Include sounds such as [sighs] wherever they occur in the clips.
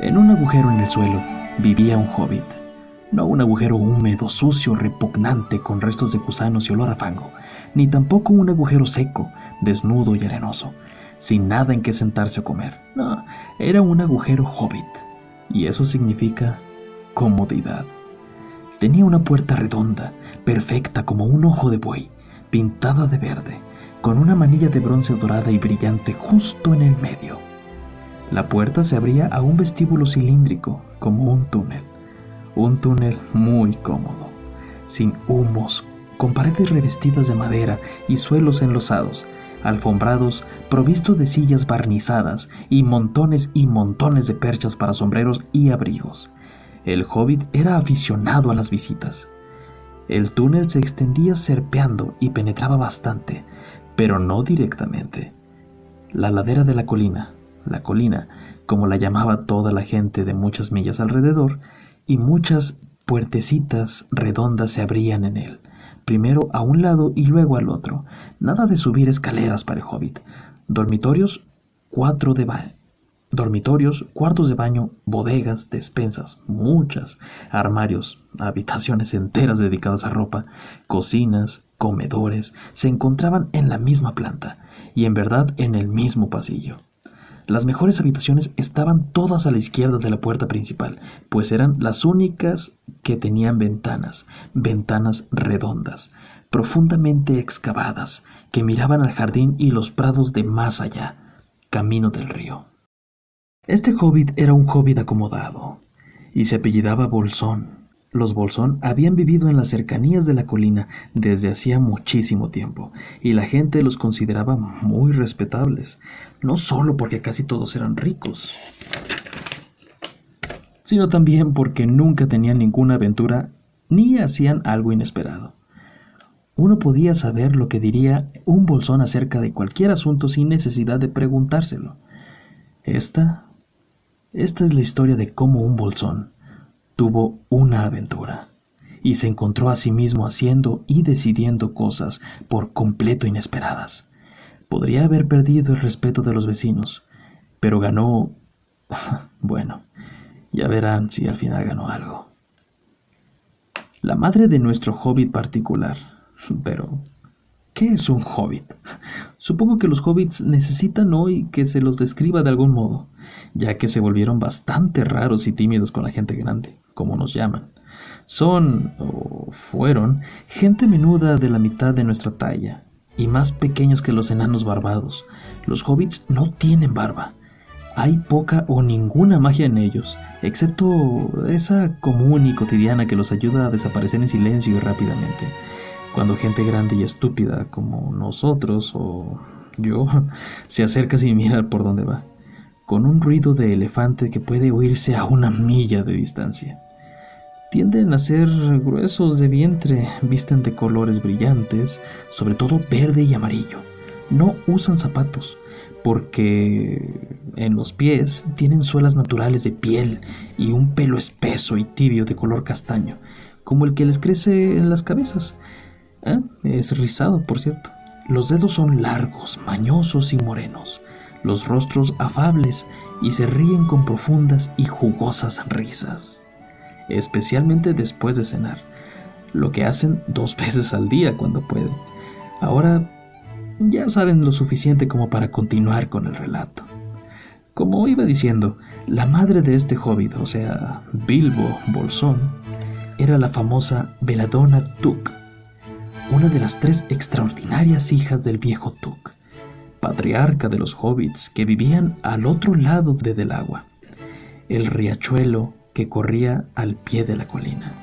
En un agujero en el suelo vivía un hobbit. No un agujero húmedo, sucio, repugnante, con restos de gusanos y olor a fango, ni tampoco un agujero seco, desnudo y arenoso, sin nada en que sentarse o comer. No, era un agujero hobbit, y eso significa comodidad. Tenía una puerta redonda, perfecta como un ojo de buey, pintada de verde, con una manilla de bronce dorada y brillante justo en el medio. La puerta se abría a un vestíbulo cilíndrico, como un túnel. Un túnel muy cómodo, sin humos, con paredes revestidas de madera y suelos enlosados, alfombrados, provistos de sillas barnizadas y montones y montones de perchas para sombreros y abrigos. El hobbit era aficionado a las visitas. El túnel se extendía serpeando y penetraba bastante, pero no directamente. La ladera de la colina, la colina, como la llamaba toda la gente de muchas millas alrededor, y muchas puertecitas redondas se abrían en él, primero a un lado y luego al otro. Nada de subir escaleras para el hobbit. Dormitorios, cuatro de baño. Dormitorios, cuartos de baño, bodegas, despensas, muchas, armarios, habitaciones enteras dedicadas a ropa, cocinas, comedores, se encontraban en la misma planta y en verdad en el mismo pasillo. Las mejores habitaciones estaban todas a la izquierda de la puerta principal, pues eran las únicas que tenían ventanas, ventanas redondas, profundamente excavadas, que miraban al jardín y los prados de más allá, camino del río. Este hobbit era un hobbit acomodado, y se apellidaba Bolsón. Los Bolsón habían vivido en las cercanías de la colina desde hacía muchísimo tiempo, y la gente los consideraba muy respetables, no solo porque casi todos eran ricos, sino también porque nunca tenían ninguna aventura ni hacían algo inesperado. Uno podía saber lo que diría un bolsón acerca de cualquier asunto sin necesidad de preguntárselo. Esta esta es la historia de cómo un bolsón tuvo una aventura y se encontró a sí mismo haciendo y decidiendo cosas por completo inesperadas. Podría haber perdido el respeto de los vecinos, pero ganó... [laughs] bueno, ya verán si al final ganó algo. La madre de nuestro hobbit particular. [laughs] Pero, ¿qué es un hobbit? [laughs] Supongo que los hobbits necesitan hoy que se los describa de algún modo ya que se volvieron bastante raros y tímidos con la gente grande, como nos llaman. Son, o fueron, gente menuda de la mitad de nuestra talla, y más pequeños que los enanos barbados. Los hobbits no tienen barba. Hay poca o ninguna magia en ellos, excepto esa común y cotidiana que los ayuda a desaparecer en silencio y rápidamente. Cuando gente grande y estúpida como nosotros o yo [laughs] se acerca sin mirar por dónde va con un ruido de elefante que puede oírse a una milla de distancia. Tienden a ser gruesos de vientre, visten de colores brillantes, sobre todo verde y amarillo. No usan zapatos, porque en los pies tienen suelas naturales de piel y un pelo espeso y tibio de color castaño, como el que les crece en las cabezas. ¿Eh? Es rizado, por cierto. Los dedos son largos, mañosos y morenos los rostros afables y se ríen con profundas y jugosas risas, especialmente después de cenar, lo que hacen dos [laughs] veces al día cuando pueden. Ahora ya saben lo suficiente como para continuar con el relato. Como iba diciendo, la madre de este hobbit, o sea, Bilbo Bolsón, era la famosa Veladona Tuk, una de las tres extraordinarias hijas del viejo Tuk patriarca de los hobbits que vivían al otro lado de del agua, el riachuelo que corría al pie de la colina.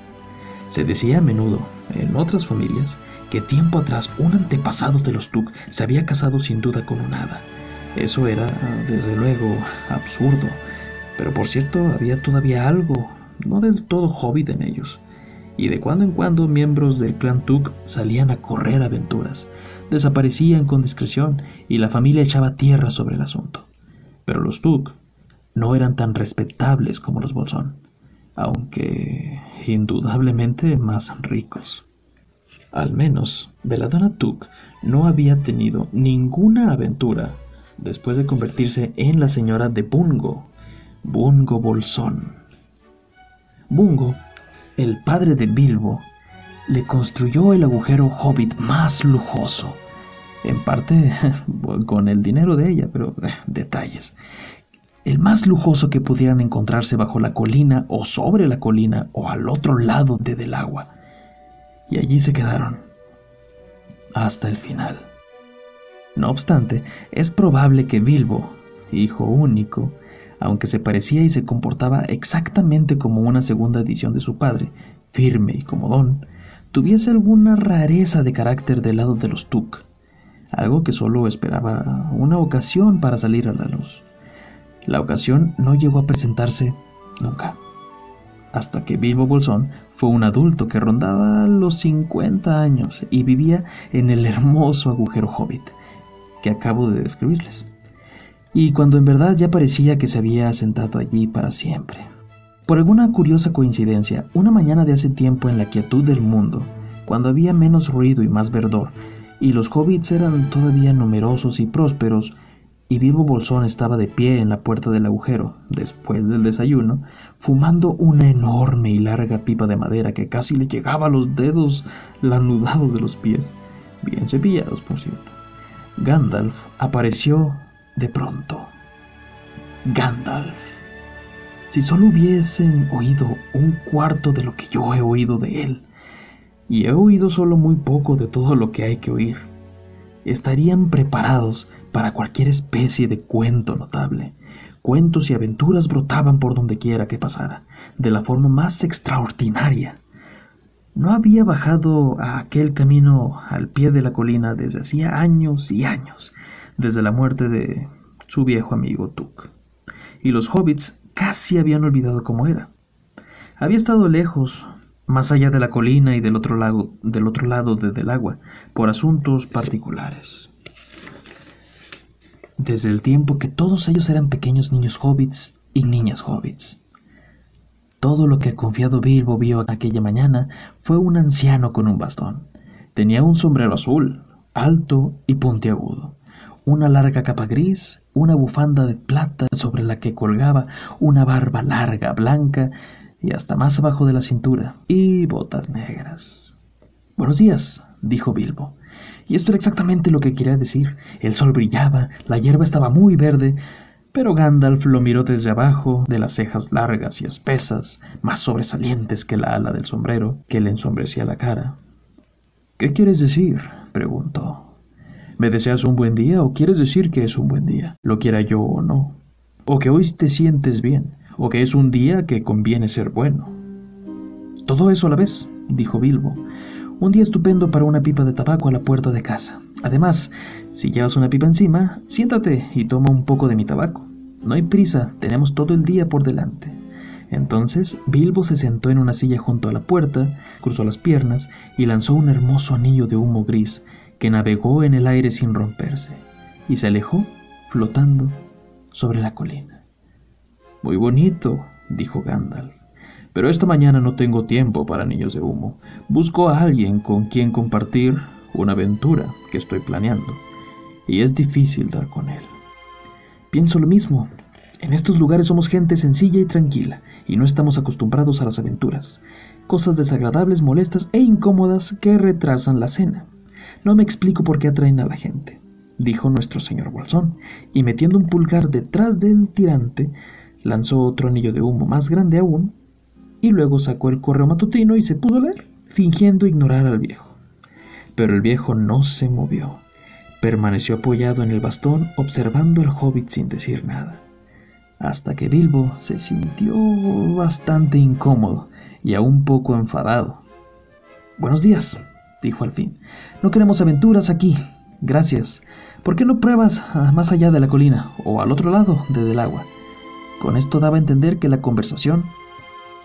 Se decía a menudo, en otras familias, que tiempo atrás un antepasado de los Tuk se había casado sin duda con un hada. Eso era, desde luego, absurdo, pero por cierto había todavía algo, no del todo hobbit en ellos, y de cuando en cuando miembros del clan Tuk salían a correr aventuras, desaparecían con discreción y la familia echaba tierra sobre el asunto. Pero los Tuk no eran tan respetables como los Bolsón, aunque indudablemente más ricos. Al menos, Veladona Tuk no había tenido ninguna aventura después de convertirse en la señora de Bungo, Bungo Bolsón. Bungo, el padre de Bilbo, le construyó el agujero hobbit más lujoso, en parte [laughs] con el dinero de ella, pero eh, detalles. El más lujoso que pudieran encontrarse bajo la colina o sobre la colina o al otro lado de del agua. Y allí se quedaron hasta el final. No obstante, es probable que Bilbo, hijo único, aunque se parecía y se comportaba exactamente como una segunda edición de su padre, firme y comodón, tuviese alguna rareza de carácter del lado de los Tuk, algo que solo esperaba una ocasión para salir a la luz. La ocasión no llegó a presentarse nunca, hasta que Bilbo Bolsón fue un adulto que rondaba los 50 años y vivía en el hermoso agujero hobbit que acabo de describirles y cuando en verdad ya parecía que se había sentado allí para siempre. Por alguna curiosa coincidencia, una mañana de hace tiempo en la quietud del mundo, cuando había menos ruido y más verdor, y los hobbits eran todavía numerosos y prósperos, y Vivo Bolsón estaba de pie en la puerta del agujero, después del desayuno, fumando una enorme y larga pipa de madera que casi le llegaba a los dedos lanudados de los pies, bien cepillados, por cierto. Gandalf apareció de pronto. Gandalf. Si solo hubiesen oído un cuarto de lo que yo he oído de él, y he oído solo muy poco de todo lo que hay que oír, estarían preparados para cualquier especie de cuento notable. Cuentos y aventuras brotaban por donde quiera que pasara, de la forma más extraordinaria. No había bajado a aquel camino al pie de la colina desde hacía años y años, desde la muerte de su viejo amigo Tuk. Y los hobbits casi habían olvidado cómo era. Había estado lejos, más allá de la colina y del otro, lado, del otro lado del agua, por asuntos particulares. Desde el tiempo que todos ellos eran pequeños niños hobbits y niñas hobbits. Todo lo que el confiado Bilbo vio aquella mañana fue un anciano con un bastón. Tenía un sombrero azul, alto y puntiagudo una larga capa gris, una bufanda de plata sobre la que colgaba una barba larga, blanca y hasta más abajo de la cintura, y botas negras. Buenos días, dijo Bilbo. Y esto era exactamente lo que quería decir. El sol brillaba, la hierba estaba muy verde, pero Gandalf lo miró desde abajo, de las cejas largas y espesas, más sobresalientes que la ala del sombrero, que le ensombrecía la cara. ¿Qué quieres decir? preguntó. ¿Me deseas un buen día o quieres decir que es un buen día, lo quiera yo o no? ¿O que hoy te sientes bien? ¿O que es un día que conviene ser bueno? Todo eso a la vez, dijo Bilbo. Un día estupendo para una pipa de tabaco a la puerta de casa. Además, si llevas una pipa encima, siéntate y toma un poco de mi tabaco. No hay prisa, tenemos todo el día por delante. Entonces Bilbo se sentó en una silla junto a la puerta, cruzó las piernas y lanzó un hermoso anillo de humo gris que navegó en el aire sin romperse y se alejó flotando sobre la colina. Muy bonito, dijo Gandalf. Pero esta mañana no tengo tiempo para niños de humo. Busco a alguien con quien compartir una aventura que estoy planeando. Y es difícil dar con él. Pienso lo mismo. En estos lugares somos gente sencilla y tranquila, y no estamos acostumbrados a las aventuras. Cosas desagradables, molestas e incómodas que retrasan la cena. No me explico por qué atraen a la gente, dijo nuestro señor Bolsón, y metiendo un pulgar detrás del tirante, lanzó otro anillo de humo más grande aún, y luego sacó el correo matutino y se pudo leer, fingiendo ignorar al viejo. Pero el viejo no se movió. Permaneció apoyado en el bastón, observando al hobbit sin decir nada, hasta que Bilbo se sintió bastante incómodo y aún poco enfadado. Buenos días, dijo al fin. No queremos aventuras aquí. Gracias. ¿Por qué no pruebas más allá de la colina o al otro lado del agua? Con esto daba a entender que la conversación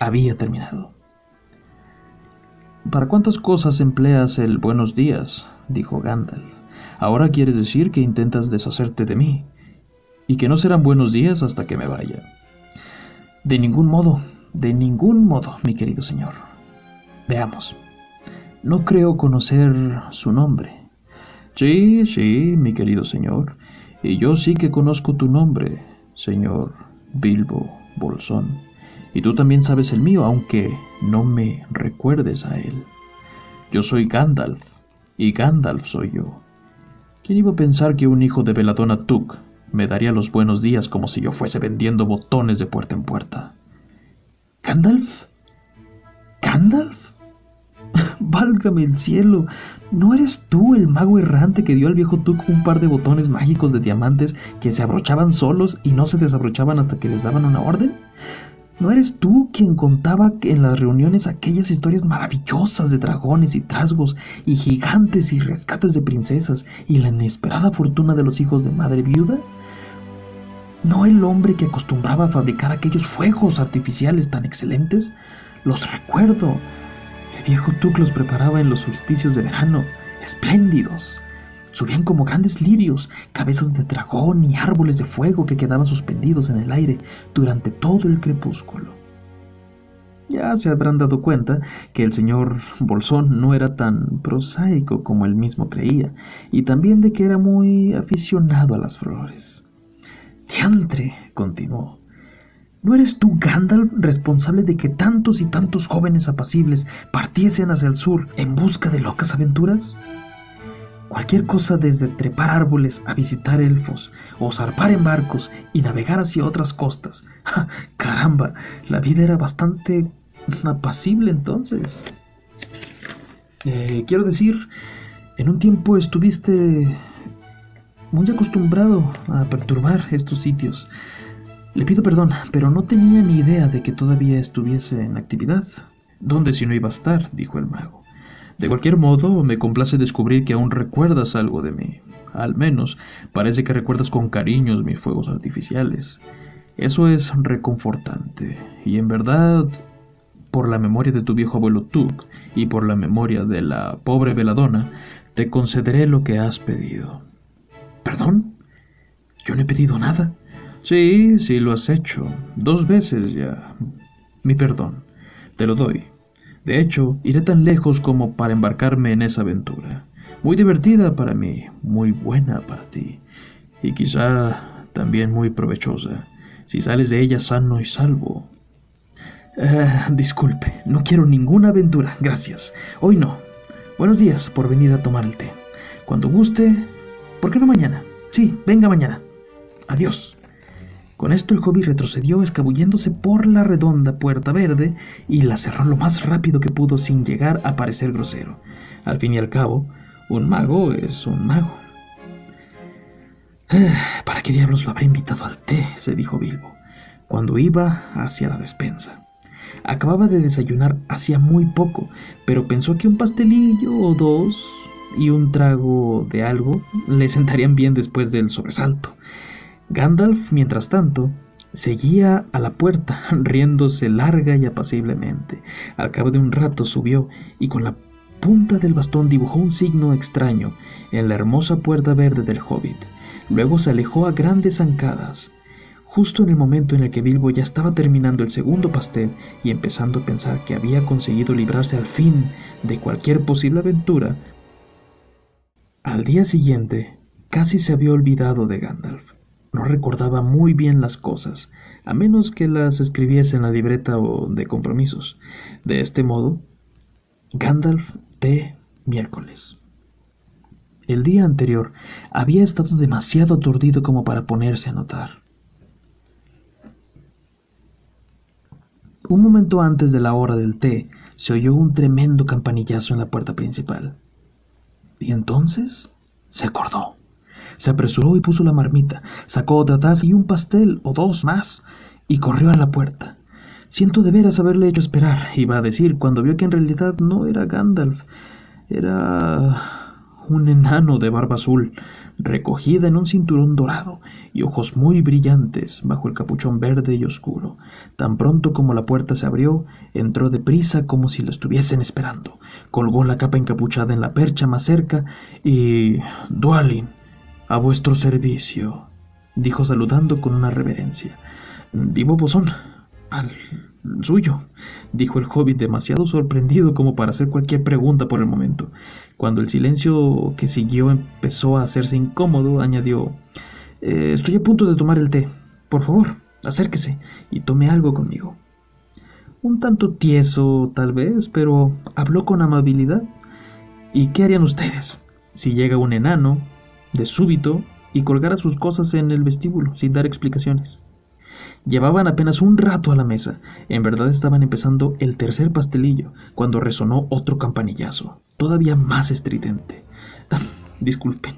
había terminado. ¿Para cuántas cosas empleas el buenos días? dijo Gandalf. Ahora quieres decir que intentas deshacerte de mí y que no serán buenos días hasta que me vaya. De ningún modo, de ningún modo, mi querido señor. Veamos. No creo conocer su nombre. Sí, sí, mi querido señor, y yo sí que conozco tu nombre, señor Bilbo Bolsón. Y tú también sabes el mío, aunque no me recuerdes a él. Yo soy Gandalf, y Gandalf soy yo. ¿Quién iba a pensar que un hijo de Beladona Tuk me daría los buenos días como si yo fuese vendiendo botones de puerta en puerta? ¿Gandalf? ¿Gandalf? Válgame el cielo. ¿No eres tú el mago errante que dio al viejo Tuk un par de botones mágicos de diamantes que se abrochaban solos y no se desabrochaban hasta que les daban una orden? ¿No eres tú quien contaba en las reuniones aquellas historias maravillosas de dragones y trasgos y gigantes y rescates de princesas y la inesperada fortuna de los hijos de madre viuda? ¿No el hombre que acostumbraba a fabricar aquellos fuegos artificiales tan excelentes? Los recuerdo. Viejo Tuk los preparaba en los solsticios de verano, espléndidos. Subían como grandes lirios, cabezas de dragón y árboles de fuego que quedaban suspendidos en el aire durante todo el crepúsculo. Ya se habrán dado cuenta que el señor Bolsón no era tan prosaico como él mismo creía, y también de que era muy aficionado a las flores. Diantre, continuó. ¿No eres tú, Gandalf, responsable de que tantos y tantos jóvenes apacibles partiesen hacia el sur en busca de locas aventuras? Cualquier cosa desde trepar árboles a visitar elfos, o zarpar en barcos y navegar hacia otras costas. [laughs] ¡Caramba! La vida era bastante apacible entonces. Eh, quiero decir, en un tiempo estuviste muy acostumbrado a perturbar estos sitios. Le pido perdón, pero no tenía ni idea de que todavía estuviese en actividad. ¿Dónde si no iba a estar? dijo el mago. De cualquier modo, me complace descubrir que aún recuerdas algo de mí. Al menos, parece que recuerdas con cariños mis fuegos artificiales. Eso es reconfortante. Y en verdad, por la memoria de tu viejo abuelo Tuk y por la memoria de la pobre veladona, te concederé lo que has pedido. ¿Perdón? Yo no he pedido nada. Sí, sí lo has hecho. Dos veces ya. Mi perdón. Te lo doy. De hecho, iré tan lejos como para embarcarme en esa aventura. Muy divertida para mí, muy buena para ti, y quizá también muy provechosa, si sales de ella sano y salvo. Eh, disculpe, no quiero ninguna aventura, gracias. Hoy no. Buenos días por venir a tomar el té. Cuando guste, ¿por qué no mañana? Sí, venga mañana. Adiós. Con esto el hobby retrocedió escabulléndose por la redonda puerta verde y la cerró lo más rápido que pudo sin llegar a parecer grosero. Al fin y al cabo, un mago es un mago. [sighs] ¿Para qué diablos lo habrá invitado al té? se dijo Bilbo, cuando iba hacia la despensa. Acababa de desayunar hacía muy poco, pero pensó que un pastelillo o dos y un trago de algo le sentarían bien después del sobresalto. Gandalf, mientras tanto, seguía a la puerta, [laughs] riéndose larga y apaciblemente. Al cabo de un rato subió y con la punta del bastón dibujó un signo extraño en la hermosa puerta verde del hobbit. Luego se alejó a grandes zancadas. Justo en el momento en el que Bilbo ya estaba terminando el segundo pastel y empezando a pensar que había conseguido librarse al fin de cualquier posible aventura, al día siguiente casi se había olvidado de Gandalf. No recordaba muy bien las cosas, a menos que las escribiese en la libreta o de compromisos. De este modo, Gandalf de miércoles. El día anterior había estado demasiado aturdido como para ponerse a notar. Un momento antes de la hora del té, se oyó un tremendo campanillazo en la puerta principal. Y entonces se acordó. Se apresuró y puso la marmita, sacó otra taza y un pastel o dos más, y corrió a la puerta. Siento de veras haberle hecho esperar, iba a decir, cuando vio que en realidad no era Gandalf, era un enano de barba azul, recogida en un cinturón dorado y ojos muy brillantes bajo el capuchón verde y oscuro. Tan pronto como la puerta se abrió, entró deprisa como si lo estuviesen esperando. Colgó la capa encapuchada en la percha más cerca y... Dualin, a vuestro servicio, dijo saludando con una reverencia. Vivo Bosón, al suyo, dijo el hobbit demasiado sorprendido como para hacer cualquier pregunta por el momento. Cuando el silencio que siguió empezó a hacerse incómodo, añadió eh, Estoy a punto de tomar el té. Por favor, Acérquese y tome algo conmigo. Un tanto tieso, tal vez, pero habló con amabilidad. ¿Y qué harían ustedes si llega un enano, de súbito, y colgara sus cosas en el vestíbulo, sin dar explicaciones? Llevaban apenas un rato a la mesa. En verdad estaban empezando el tercer pastelillo, cuando resonó otro campanillazo, todavía más estridente. [laughs] disculpen,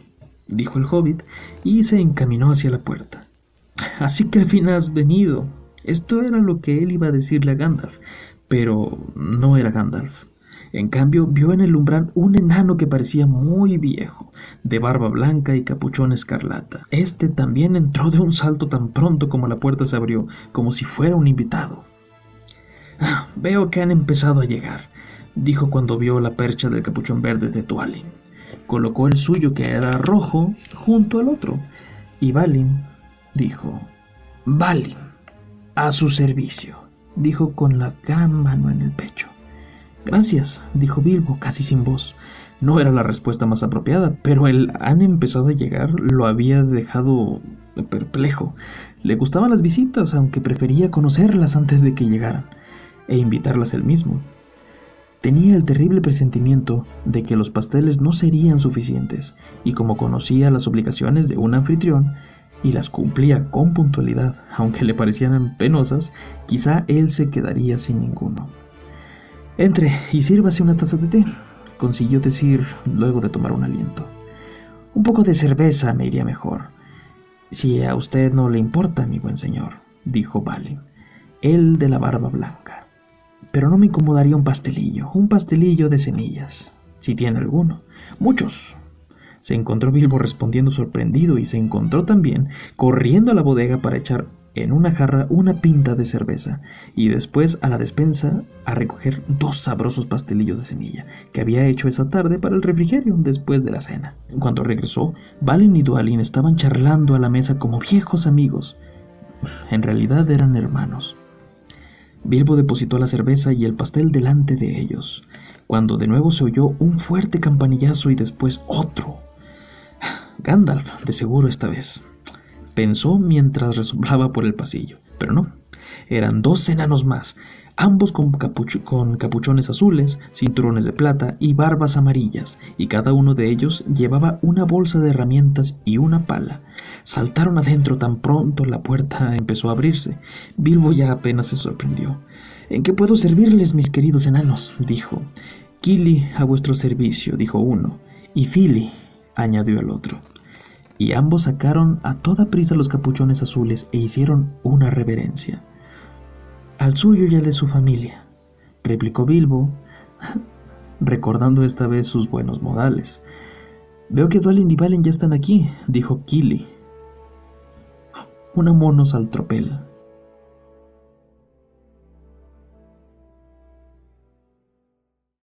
dijo el hobbit, y se encaminó hacia la puerta. Así que al fin has venido. Esto era lo que él iba a decirle a Gandalf, pero no era Gandalf. En cambio, vio en el umbral un enano que parecía muy viejo, de barba blanca y capuchón escarlata. Este también entró de un salto tan pronto como la puerta se abrió, como si fuera un invitado. Ah, veo que han empezado a llegar, dijo cuando vio la percha del capuchón verde de Tualin. Colocó el suyo, que era rojo, junto al otro, y Balin dijo: Balin, a su servicio, dijo con la gran mano en el pecho. Gracias, dijo Bilbo, casi sin voz. No era la respuesta más apropiada, pero el han empezado a llegar lo había dejado perplejo. Le gustaban las visitas, aunque prefería conocerlas antes de que llegaran, e invitarlas él mismo. Tenía el terrible presentimiento de que los pasteles no serían suficientes, y como conocía las obligaciones de un anfitrión, y las cumplía con puntualidad, aunque le parecieran penosas, quizá él se quedaría sin ninguno. Entre y sírvase una taza de té, consiguió decir luego de tomar un aliento. Un poco de cerveza me iría mejor. Si a usted no le importa, mi buen señor, dijo Balin, el de la barba blanca. Pero no me incomodaría un pastelillo, un pastelillo de semillas, si tiene alguno. Muchos. Se encontró Bilbo respondiendo sorprendido y se encontró también corriendo a la bodega para echar en una jarra una pinta de cerveza y después a la despensa a recoger dos sabrosos pastelillos de semilla que había hecho esa tarde para el refrigerio después de la cena. Cuando regresó, Balin y Dualin estaban charlando a la mesa como viejos amigos. En realidad eran hermanos. Bilbo depositó la cerveza y el pastel delante de ellos, cuando de nuevo se oyó un fuerte campanillazo y después otro. Gandalf, de seguro esta vez pensó mientras resumbraba por el pasillo. Pero no, eran dos enanos más, ambos con, con, capuchones azules, cinturones de plata y barbas amarillas, y cada uno de ellos llevaba una bolsa de herramientas y una pala. Saltaron adentro tan pronto la puerta empezó a abrirse. Bilbo ya apenas se sorprendió. ¿En qué puedo servirles, mis queridos enanos? dijo. Kili a vuestro servicio, dijo uno, y Fili, añadió el otro y ambos sacaron a toda prisa los capuchones azules e hicieron una reverencia. Al suyo y al de su familia, replicó Bilbo, [laughs] recordando esta vez sus buenos modales. Veo que Dualin y Valen ya están aquí, dijo Kili. Una monos al tropel,